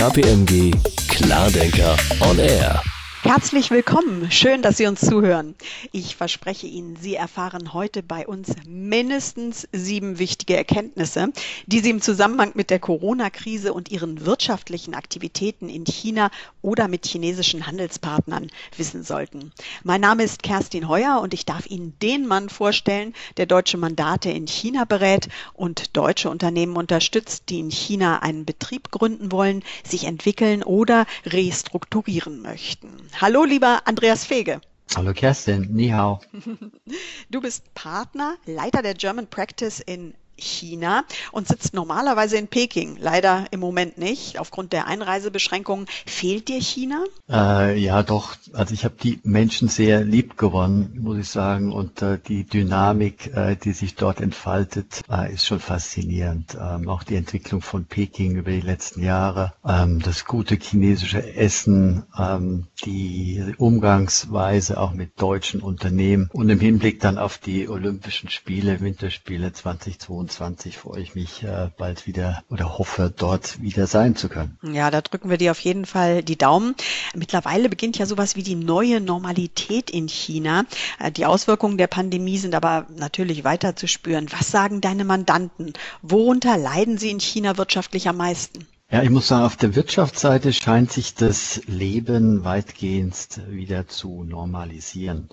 KPMG Klardenker on Air. Herzlich willkommen. Schön, dass Sie uns zuhören. Ich verspreche Ihnen, Sie erfahren heute bei uns mindestens sieben wichtige Erkenntnisse, die Sie im Zusammenhang mit der Corona-Krise und Ihren wirtschaftlichen Aktivitäten in China oder mit chinesischen Handelspartnern wissen sollten. Mein Name ist Kerstin Heuer und ich darf Ihnen den Mann vorstellen, der deutsche Mandate in China berät und deutsche Unternehmen unterstützt, die in China einen Betrieb gründen wollen, sich entwickeln oder restrukturieren möchten. Hallo, lieber Andreas Fege. Hallo Kerstin, ni hao. Du bist Partner, Leiter der German Practice in China und sitzt normalerweise in Peking. Leider im Moment nicht. Aufgrund der Einreisebeschränkungen fehlt dir China? Äh, ja, doch. Also ich habe die Menschen sehr lieb gewonnen, muss ich sagen. Und äh, die Dynamik, äh, die sich dort entfaltet, äh, ist schon faszinierend. Ähm, auch die Entwicklung von Peking über die letzten Jahre, ähm, das gute chinesische Essen, ähm, die Umgangsweise auch mit deutschen Unternehmen und im Hinblick dann auf die Olympischen Spiele, Winterspiele 2022 2020 freue ich mich äh, bald wieder oder hoffe, dort wieder sein zu können. Ja, da drücken wir dir auf jeden Fall die Daumen. Mittlerweile beginnt ja sowas wie die neue Normalität in China. Äh, die Auswirkungen der Pandemie sind aber natürlich weiter zu spüren. Was sagen deine Mandanten? Worunter leiden sie in China wirtschaftlich am meisten? Ja, ich muss sagen, auf der Wirtschaftsseite scheint sich das Leben weitgehend wieder zu normalisieren.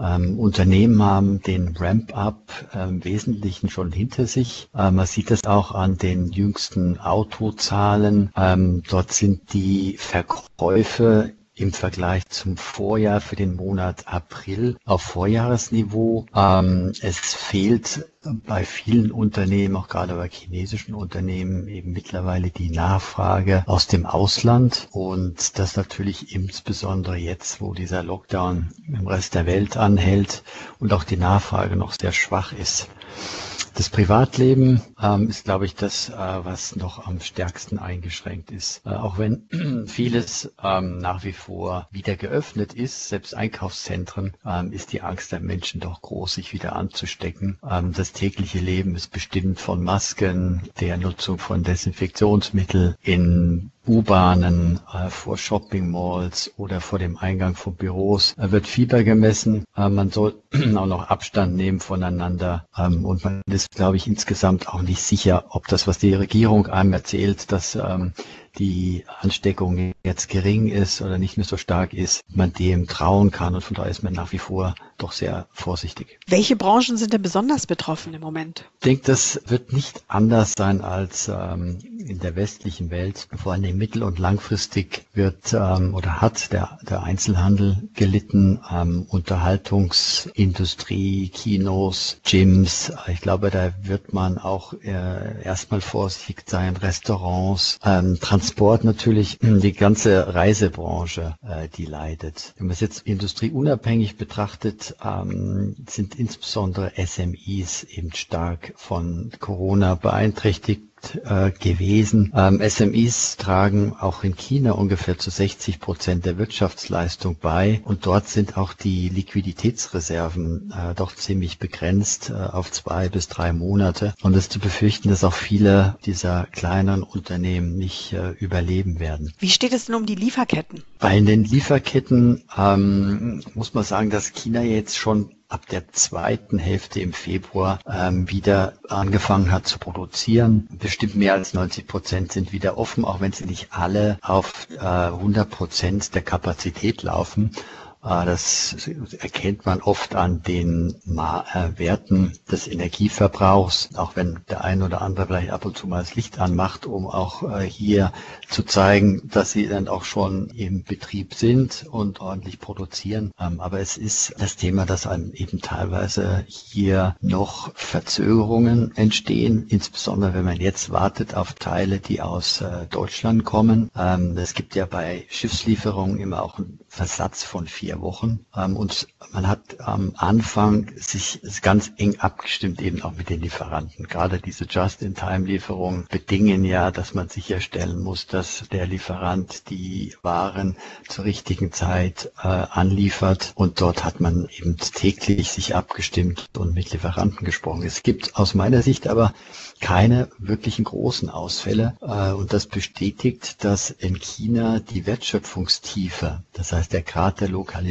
Ähm, Unternehmen haben den Ramp-up äh, im Wesentlichen schon hinter sich. Äh, man sieht es auch an den jüngsten Autozahlen. Ähm, dort sind die Verkäufe im Vergleich zum Vorjahr für den Monat April auf Vorjahresniveau. Ähm, es fehlt bei vielen Unternehmen, auch gerade bei chinesischen Unternehmen, eben mittlerweile die Nachfrage aus dem Ausland und das natürlich insbesondere jetzt, wo dieser Lockdown im Rest der Welt anhält und auch die Nachfrage noch sehr schwach ist. Das Privatleben ähm, ist, glaube ich, das, äh, was noch am stärksten eingeschränkt ist. Äh, auch wenn vieles ähm, nach wie vor wieder geöffnet ist, selbst Einkaufszentren, ähm, ist die Angst der Menschen doch groß, sich wieder anzustecken. Ähm, das tägliche Leben ist bestimmt von Masken, der Nutzung von Desinfektionsmittel in U-Bahnen, äh, vor Shopping Malls oder vor dem Eingang von Büros äh, wird Fieber gemessen. Äh, man soll auch noch Abstand nehmen voneinander ähm, und man ist, glaube ich, insgesamt auch nicht sicher, ob das, was die Regierung einem erzählt, dass ähm, die Ansteckung jetzt gering ist oder nicht mehr so stark ist, man dem trauen kann. Und von daher ist man nach wie vor doch sehr vorsichtig. Welche Branchen sind denn besonders betroffen im Moment? Ich denke, das wird nicht anders sein als ähm, in der westlichen Welt. Vor allem mittel- und langfristig wird ähm, oder hat der, der Einzelhandel gelitten, ähm, Unterhaltungsindustrie, Kinos, Gyms. Ich glaube, da wird man auch äh, erstmal vorsichtig sein, Restaurants, ähm, Transport natürlich, die ganze Reisebranche, äh, die leidet. Wenn man es jetzt industrieunabhängig betrachtet, ähm, sind insbesondere SMEs eben stark von Corona beeinträchtigt äh, gewesen. Ähm, SMEs tragen auch in China ungefähr zu 60 Prozent der Wirtschaftsleistung bei und dort sind auch die Liquiditätsreserven äh, doch ziemlich begrenzt äh, auf zwei bis drei Monate und es ist zu befürchten, dass auch viele dieser kleineren Unternehmen nicht äh, überleben werden. Wie steht es denn um die Lieferketten? Bei den Lieferketten ähm, muss man sagen, dass China jetzt schon ab der zweiten Hälfte im Februar ähm, wieder angefangen hat zu produzieren. Bestimmt mehr als 90 Prozent sind wieder offen, auch wenn sie nicht alle auf äh, 100 Prozent der Kapazität laufen. Ah, das erkennt man oft an den äh, Werten des Energieverbrauchs, auch wenn der ein oder andere vielleicht ab und zu mal das Licht anmacht, um auch äh, hier zu zeigen, dass sie dann auch schon im Betrieb sind und ordentlich produzieren. Ähm, aber es ist das Thema, dass einem eben teilweise hier noch Verzögerungen entstehen, insbesondere wenn man jetzt wartet auf Teile, die aus äh, Deutschland kommen. Ähm, es gibt ja bei Schiffslieferungen immer auch einen Versatz von vier vier Wochen. Ähm, und man hat am Anfang sich ganz eng abgestimmt, eben auch mit den Lieferanten. Gerade diese Just-in-Time-Lieferungen bedingen ja, dass man sicherstellen muss, dass der Lieferant die Waren zur richtigen Zeit äh, anliefert. Und dort hat man eben täglich sich abgestimmt und mit Lieferanten gesprochen. Es gibt aus meiner Sicht aber keine wirklichen großen Ausfälle. Äh, und das bestätigt, dass in China die Wertschöpfungstiefe, das heißt der Grad der Lokalisierung,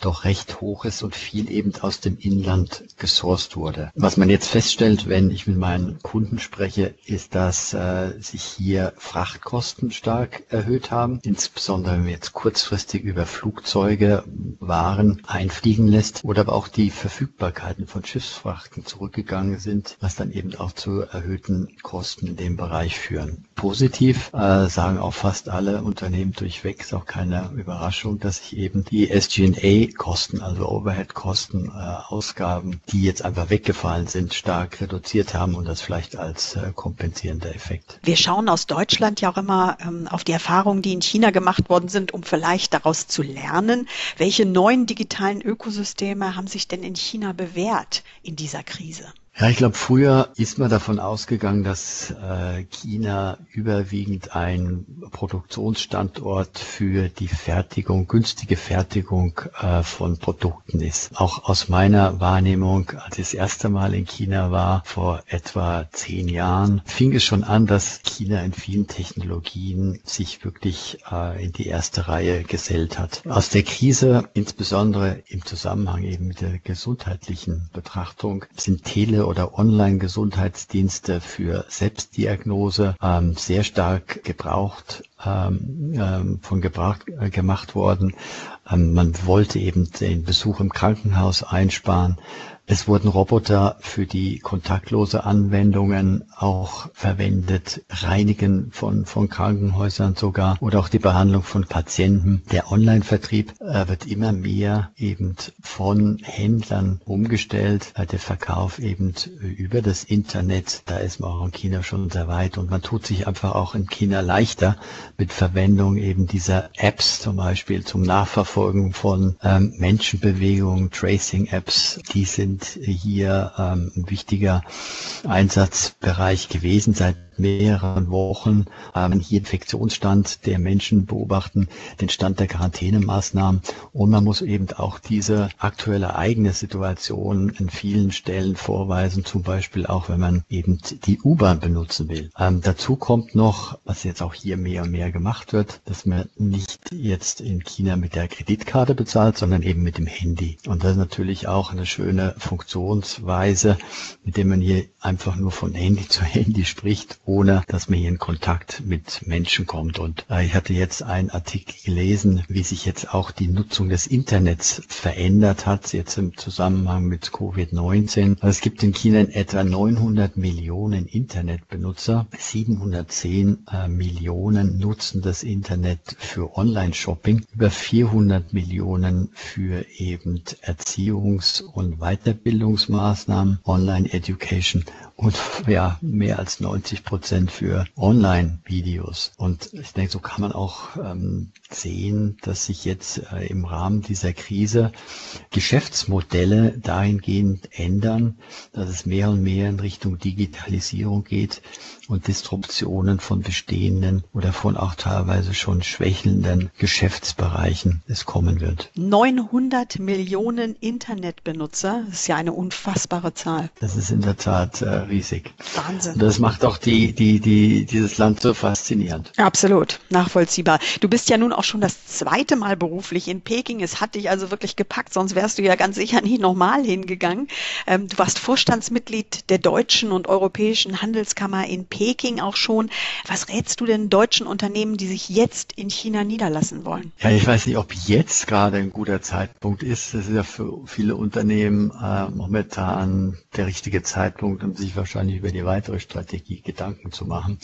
doch recht hoch ist und viel eben aus dem Inland gesourced wurde. Was man jetzt feststellt, wenn ich mit meinen Kunden spreche, ist, dass äh, sich hier Frachtkosten stark erhöht haben. Insbesondere wenn man jetzt kurzfristig über Flugzeuge Waren einfliegen lässt oder aber auch die Verfügbarkeiten von Schiffsfrachten zurückgegangen sind, was dann eben auch zu erhöhten Kosten in dem Bereich führen. Positiv äh, sagen auch fast alle Unternehmen durchweg, ist auch keine Überraschung, dass sich eben die SG&A-Kosten, also Overhead-Kosten, äh, Ausgaben, die jetzt einfach weggefallen sind, stark reduziert haben und das vielleicht als äh, kompensierender Effekt. Wir schauen aus Deutschland ja auch immer ähm, auf die Erfahrungen, die in China gemacht worden sind, um vielleicht daraus zu lernen. Welche neuen digitalen Ökosysteme haben sich denn in China bewährt in dieser Krise? Ja, ich glaube, früher ist man davon ausgegangen, dass äh, China überwiegend ein Produktionsstandort für die Fertigung, günstige Fertigung äh, von Produkten ist. Auch aus meiner Wahrnehmung, als ich das erste Mal in China war, vor etwa zehn Jahren, fing es schon an, dass China in vielen Technologien sich wirklich äh, in die erste Reihe gesellt hat. Aus der Krise, insbesondere im Zusammenhang eben mit der gesundheitlichen Betrachtung, sind Tele- oder Online-Gesundheitsdienste für Selbstdiagnose ähm, sehr stark gebraucht, ähm, ähm, von Gebrauch äh, gemacht worden. Ähm, man wollte eben den Besuch im Krankenhaus einsparen. Es wurden Roboter für die kontaktlose Anwendungen auch verwendet, Reinigen von, von Krankenhäusern sogar oder auch die Behandlung von Patienten. Der Online-Vertrieb äh, wird immer mehr eben von Händlern umgestellt, äh, der Verkauf eben über das Internet. Da ist man auch in China schon sehr weit und man tut sich einfach auch in China leichter mit Verwendung eben dieser Apps zum Beispiel zum Nachverfolgen von ähm, Menschenbewegungen, Tracing-Apps. Die sind sind hier ähm, ein wichtiger Einsatzbereich gewesen. Seit mehreren Wochen ähm, hier Infektionsstand der Menschen beobachten, den Stand der Quarantänemaßnahmen und man muss eben auch diese aktuelle eigene Situation in vielen Stellen vorweisen, zum Beispiel auch wenn man eben die U-Bahn benutzen will. Ähm, dazu kommt noch, was jetzt auch hier mehr und mehr gemacht wird, dass man nicht jetzt in China mit der Kreditkarte bezahlt, sondern eben mit dem Handy. Und das ist natürlich auch eine schöne Funktionsweise, mit dem man hier einfach nur von Handy zu Handy spricht ohne dass man hier in Kontakt mit Menschen kommt. Und äh, ich hatte jetzt einen Artikel gelesen, wie sich jetzt auch die Nutzung des Internets verändert hat, jetzt im Zusammenhang mit Covid-19. Also es gibt in China in etwa 900 Millionen Internetbenutzer, 710 äh, Millionen nutzen das Internet für Online-Shopping, über 400 Millionen für eben Erziehungs- und Weiterbildungsmaßnahmen, Online-Education und ja, mehr als 90 Prozent für Online-Videos. Und ich denke, so kann man auch ähm, sehen, dass sich jetzt äh, im Rahmen dieser Krise Geschäftsmodelle dahingehend ändern, dass es mehr und mehr in Richtung Digitalisierung geht und Disruptionen von bestehenden oder von auch teilweise schon schwächelnden Geschäftsbereichen es kommen wird. 900 Millionen Internetbenutzer, das ist ja eine unfassbare Zahl. Das ist in der Tat äh, riesig. Wahnsinn. Und das macht auch die, die, die, dieses Land so faszinierend. Absolut, nachvollziehbar. Du bist ja nun auch schon das zweite Mal beruflich in Peking. Es hat dich also wirklich gepackt, sonst wärst du ja ganz sicher nie nochmal hingegangen. Ähm, du warst Vorstandsmitglied der Deutschen und Europäischen Handelskammer in Peking. Peking auch schon. Was rätst du denn deutschen Unternehmen, die sich jetzt in China niederlassen wollen? Ja, ich weiß nicht, ob jetzt gerade ein guter Zeitpunkt ist. Das ist ja für viele Unternehmen äh, momentan der richtige Zeitpunkt, um sich wahrscheinlich über die weitere Strategie Gedanken zu machen.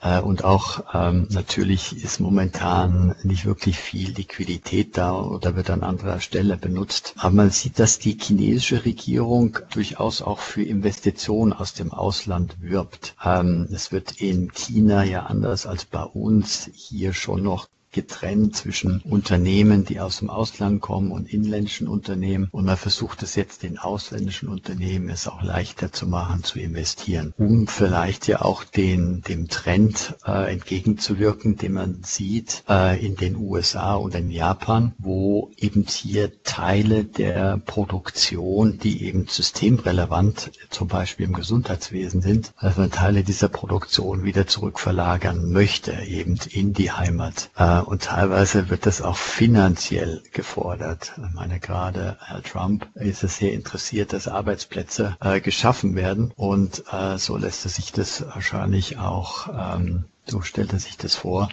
Äh, und auch ähm, natürlich ist momentan nicht wirklich viel Liquidität da oder wird an anderer Stelle benutzt. Aber man sieht, dass die chinesische Regierung durchaus auch für Investitionen aus dem Ausland wirbt. Ähm, es wird in China ja anders als bei uns hier schon noch getrennt zwischen Unternehmen, die aus dem Ausland kommen und inländischen Unternehmen. Und man versucht es jetzt den ausländischen Unternehmen es auch leichter zu machen, zu investieren, um vielleicht ja auch den, dem Trend äh, entgegenzuwirken, den man sieht äh, in den USA und in Japan, wo eben hier Teile der Produktion, die eben systemrelevant zum Beispiel im Gesundheitswesen sind, man Teile dieser Produktion wieder zurückverlagern möchte, eben in die Heimat. Äh, und teilweise wird das auch finanziell gefordert. Ich meine, gerade Herr Trump ist es sehr interessiert, dass Arbeitsplätze äh, geschaffen werden. Und äh, so lässt er sich das wahrscheinlich auch ähm, so stellt er sich das vor,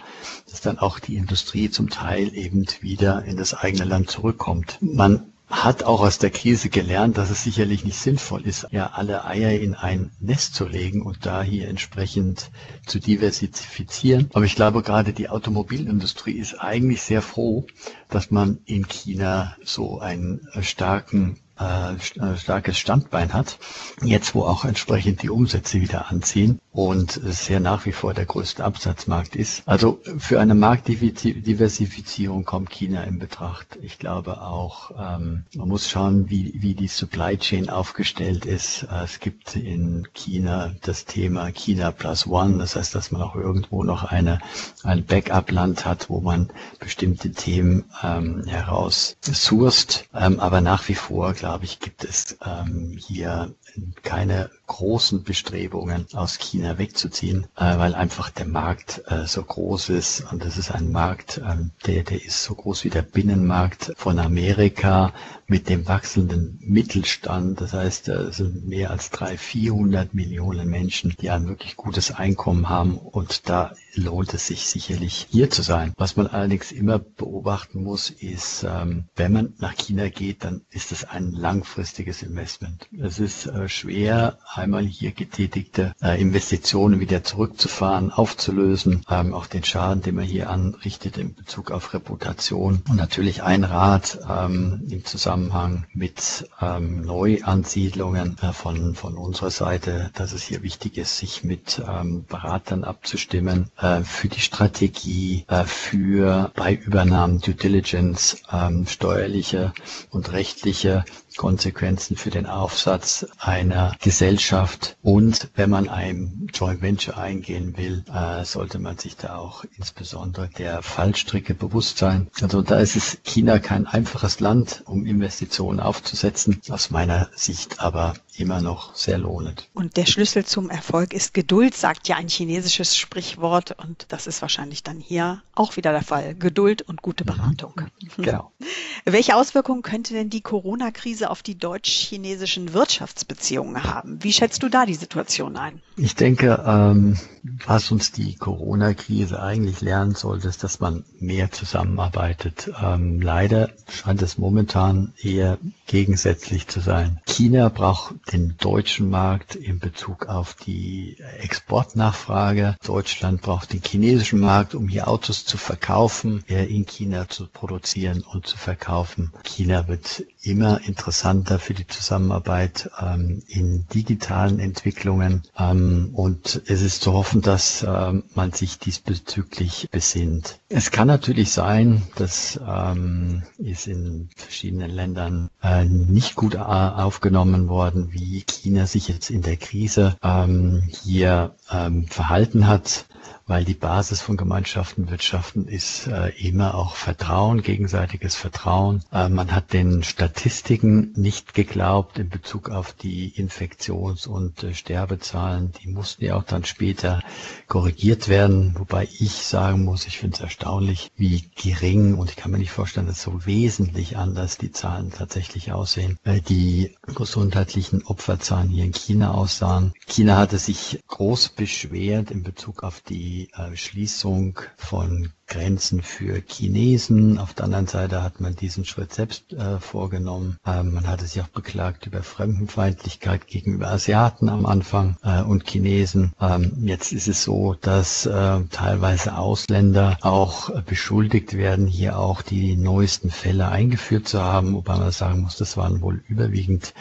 dass dann auch die Industrie zum Teil eben wieder in das eigene Land zurückkommt. Man hat auch aus der Krise gelernt, dass es sicherlich nicht sinnvoll ist, ja alle Eier in ein Nest zu legen und da hier entsprechend zu diversifizieren. Aber ich glaube, gerade die Automobilindustrie ist eigentlich sehr froh, dass man in China so einen starken äh, äh, starkes Standbein hat. Jetzt, wo auch entsprechend die Umsätze wieder anziehen und es ja nach wie vor der größte Absatzmarkt ist. Also für eine Marktdiversifizierung kommt China in Betracht. Ich glaube auch, ähm, man muss schauen, wie, wie die Supply Chain aufgestellt ist. Äh, es gibt in China das Thema China Plus One. Das heißt, dass man auch irgendwo noch eine, ein Backup-Land hat, wo man bestimmte Themen ähm, heraus sourced. Ähm, aber nach wie vor, glaube ich, gibt es ähm, hier keine großen Bestrebungen aus China wegzuziehen, äh, weil einfach der Markt äh, so groß ist und das ist ein Markt, ähm, der, der ist so groß wie der Binnenmarkt von Amerika mit dem wachsenden Mittelstand. Das heißt, es sind mehr als drei, vierhundert Millionen Menschen, die ein wirklich gutes Einkommen haben und da lohnt es sich sicherlich hier zu sein. Was man allerdings immer beobachten muss, ist, ähm, wenn man nach China geht, dann ist es ein langfristiges Investment. Es ist äh, schwer, einmal hier getätigte äh, Investitionen wieder zurückzufahren, aufzulösen, ähm, auch den Schaden, den man hier anrichtet in Bezug auf Reputation. Und natürlich ein Rat ähm, im Zusammenhang mit ähm, Neuansiedlungen äh, von, von unserer Seite, dass es hier wichtig ist, sich mit Beratern abzustimmen für die Strategie, für bei Übernahmen Due Diligence, steuerliche und rechtliche Konsequenzen für den Aufsatz einer Gesellschaft. Und wenn man ein Joint Venture eingehen will, äh, sollte man sich da auch insbesondere der Fallstricke bewusst sein. Also da ist es China kein einfaches Land, um Investitionen aufzusetzen. Aus meiner Sicht aber immer noch sehr lohnend. Und der Schlüssel zum Erfolg ist Geduld, sagt ja ein chinesisches Sprichwort. Und das ist wahrscheinlich dann hier auch wieder der Fall. Geduld und gute Beratung. Mhm. Genau. Welche Auswirkungen könnte denn die Corona-Krise auf die deutsch-chinesischen Wirtschaftsbeziehungen haben? Wie schätzt du da die Situation ein? Ich denke, ähm, was uns die Corona-Krise eigentlich lernen sollte, ist, dass man mehr zusammenarbeitet. Ähm, leider scheint es momentan eher gegensätzlich zu sein. China braucht den deutschen Markt in Bezug auf die Exportnachfrage. Deutschland braucht den chinesischen Markt, um hier Autos zu verkaufen, in China zu produzieren und zu verkaufen. China wird immer interessanter für die Zusammenarbeit ähm, in digitalen Entwicklungen. Ähm, und es ist zu hoffen, dass ähm, man sich diesbezüglich besinnt. Es kann natürlich sein, dass ähm, ist in verschiedenen Ländern äh, nicht gut aufgenommen worden, wie China sich jetzt in der Krise ähm, hier ähm, verhalten hat weil die Basis von Gemeinschaften, Wirtschaften ist äh, immer auch Vertrauen, gegenseitiges Vertrauen. Äh, man hat den Statistiken nicht geglaubt in Bezug auf die Infektions- und äh, Sterbezahlen. Die mussten ja auch dann später korrigiert werden, wobei ich sagen muss, ich finde es erstaunlich, wie gering und ich kann mir nicht vorstellen, dass so wesentlich anders die Zahlen tatsächlich aussehen, weil die gesundheitlichen Opferzahlen hier in China aussahen. China hatte sich groß beschwert in Bezug auf die die äh, Schließung von Grenzen für Chinesen. Auf der anderen Seite hat man diesen Schritt selbst äh, vorgenommen. Ähm, man hatte sich auch beklagt über Fremdenfeindlichkeit gegenüber Asiaten am Anfang äh, und Chinesen. Ähm, jetzt ist es so, dass äh, teilweise Ausländer auch äh, beschuldigt werden, hier auch die neuesten Fälle eingeführt zu haben, wobei man sagen muss, das waren wohl überwiegend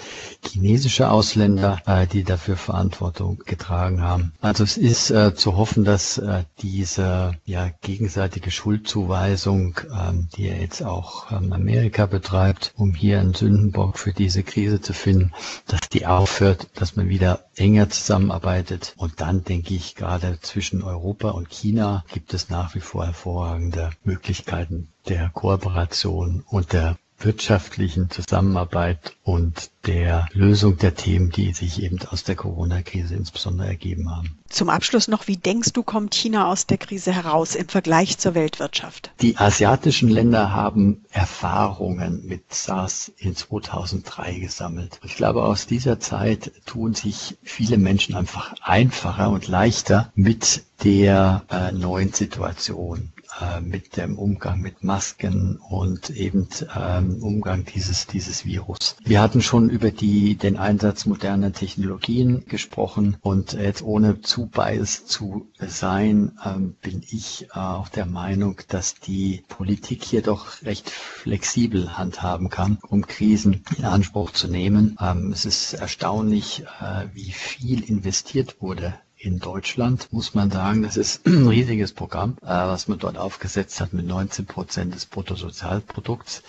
chinesische Ausländer, äh, die dafür Verantwortung getragen haben. Also es ist äh, zu hoffen, dass diese ja, gegenseitige gegenseitige Schuldzuweisung, ähm, die ja jetzt auch ähm, Amerika betreibt, um hier einen Sündenbock für diese Krise zu finden, dass die aufhört, dass man wieder enger zusammenarbeitet. Und dann denke ich, gerade zwischen Europa und China gibt es nach wie vor hervorragende Möglichkeiten der Kooperation und der wirtschaftlichen Zusammenarbeit und der Lösung der Themen, die sich eben aus der Corona-Krise insbesondere ergeben haben. Zum Abschluss noch, wie denkst du, kommt China aus der Krise heraus im Vergleich zur Weltwirtschaft? Die asiatischen Länder haben Erfahrungen mit SARS in 2003 gesammelt. Ich glaube, aus dieser Zeit tun sich viele Menschen einfach einfacher und leichter mit der äh, neuen Situation. Äh, mit dem Umgang mit Masken und eben ähm, Umgang dieses, dieses Virus. Wir hatten schon über die, den Einsatz moderner Technologien gesprochen und jetzt ohne zu biased zu sein, ähm, bin ich äh, auch der Meinung, dass die Politik hier doch recht flexibel handhaben kann, um Krisen in Anspruch zu nehmen. Ähm, es ist erstaunlich, äh, wie viel investiert wurde in Deutschland muss man sagen, das ist ein riesiges Programm, äh, was man dort aufgesetzt hat mit 19 Prozent des Bruttosozialprodukts,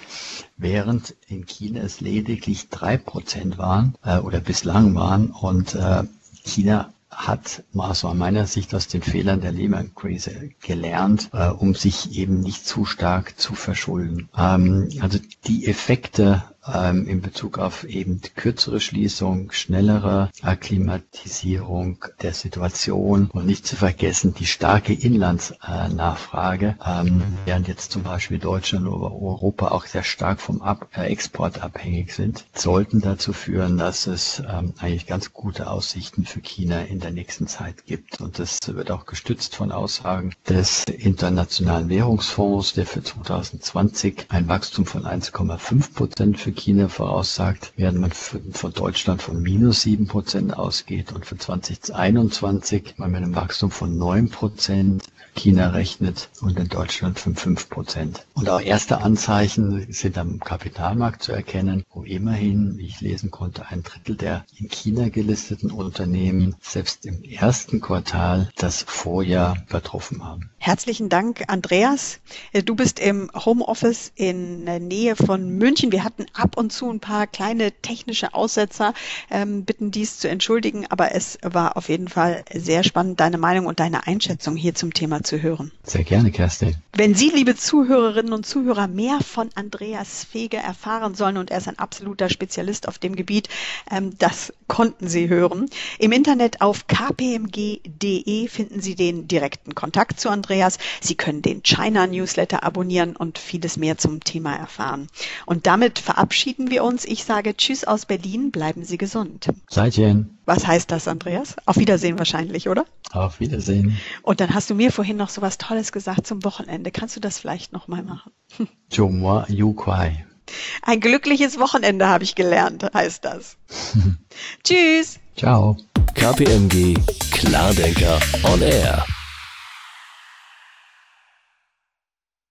während in China es lediglich drei Prozent waren äh, oder bislang waren und äh, China hat also aus meiner Sicht aus den Fehlern der Lehman-Krise gelernt, um sich eben nicht zu stark zu verschulden. Ähm, also die Effekte ähm, in Bezug auf eben kürzere Schließung, schnellere Akklimatisierung der Situation und nicht zu vergessen die starke Inlandsnachfrage, ähm, während jetzt zum Beispiel Deutschland oder Europa auch sehr stark vom Ab äh, Export abhängig sind, sollten dazu führen, dass es ähm, eigentlich ganz gute Aussichten für China in der nächsten Zeit gibt. Und das wird auch gestützt von Aussagen des Internationalen Währungsfonds, der für 2020 ein Wachstum von 1,5 Prozent für China voraussagt, während man von Deutschland von minus sieben Prozent ausgeht und für 2021 man mit einem Wachstum von neun Prozent China rechnet und in Deutschland von fünf Prozent. Und auch erste Anzeichen sind am Kapitalmarkt zu erkennen, wo immerhin, wie ich lesen konnte, ein Drittel der in China gelisteten Unternehmen selbst im ersten Quartal das Vorjahr übertroffen haben. Herzlichen Dank, Andreas. Du bist im Homeoffice in der Nähe von München. Wir hatten ab und zu ein paar kleine technische Aussetzer, ähm, bitten dies zu entschuldigen, aber es war auf jeden Fall sehr spannend, deine Meinung und deine Einschätzung hier zum Thema zu hören. Sehr gerne, Kerstin. Wenn Sie, liebe Zuhörerinnen und Zuhörer, mehr von Andreas Fege erfahren sollen, und er ist ein absoluter Spezialist auf dem Gebiet, ähm, das konnten Sie hören. Im Internet auf kpmg.de finden Sie den direkten Kontakt zu Andreas. Sie können den China Newsletter abonnieren und vieles mehr zum Thema erfahren. Und damit verabschieden wir uns. Ich sage Tschüss aus Berlin. Bleiben Sie gesund. Seitchen. Was heißt das, Andreas? Auf Wiedersehen wahrscheinlich, oder? Auf Wiedersehen. Und dann hast du mir vorhin noch so was Tolles gesagt zum Wochenende. Kannst du das vielleicht nochmal machen? Chomwa Yu Kwai. Ein glückliches Wochenende habe ich gelernt, heißt das. Tschüss. Ciao. KPMG Klardenker on Air.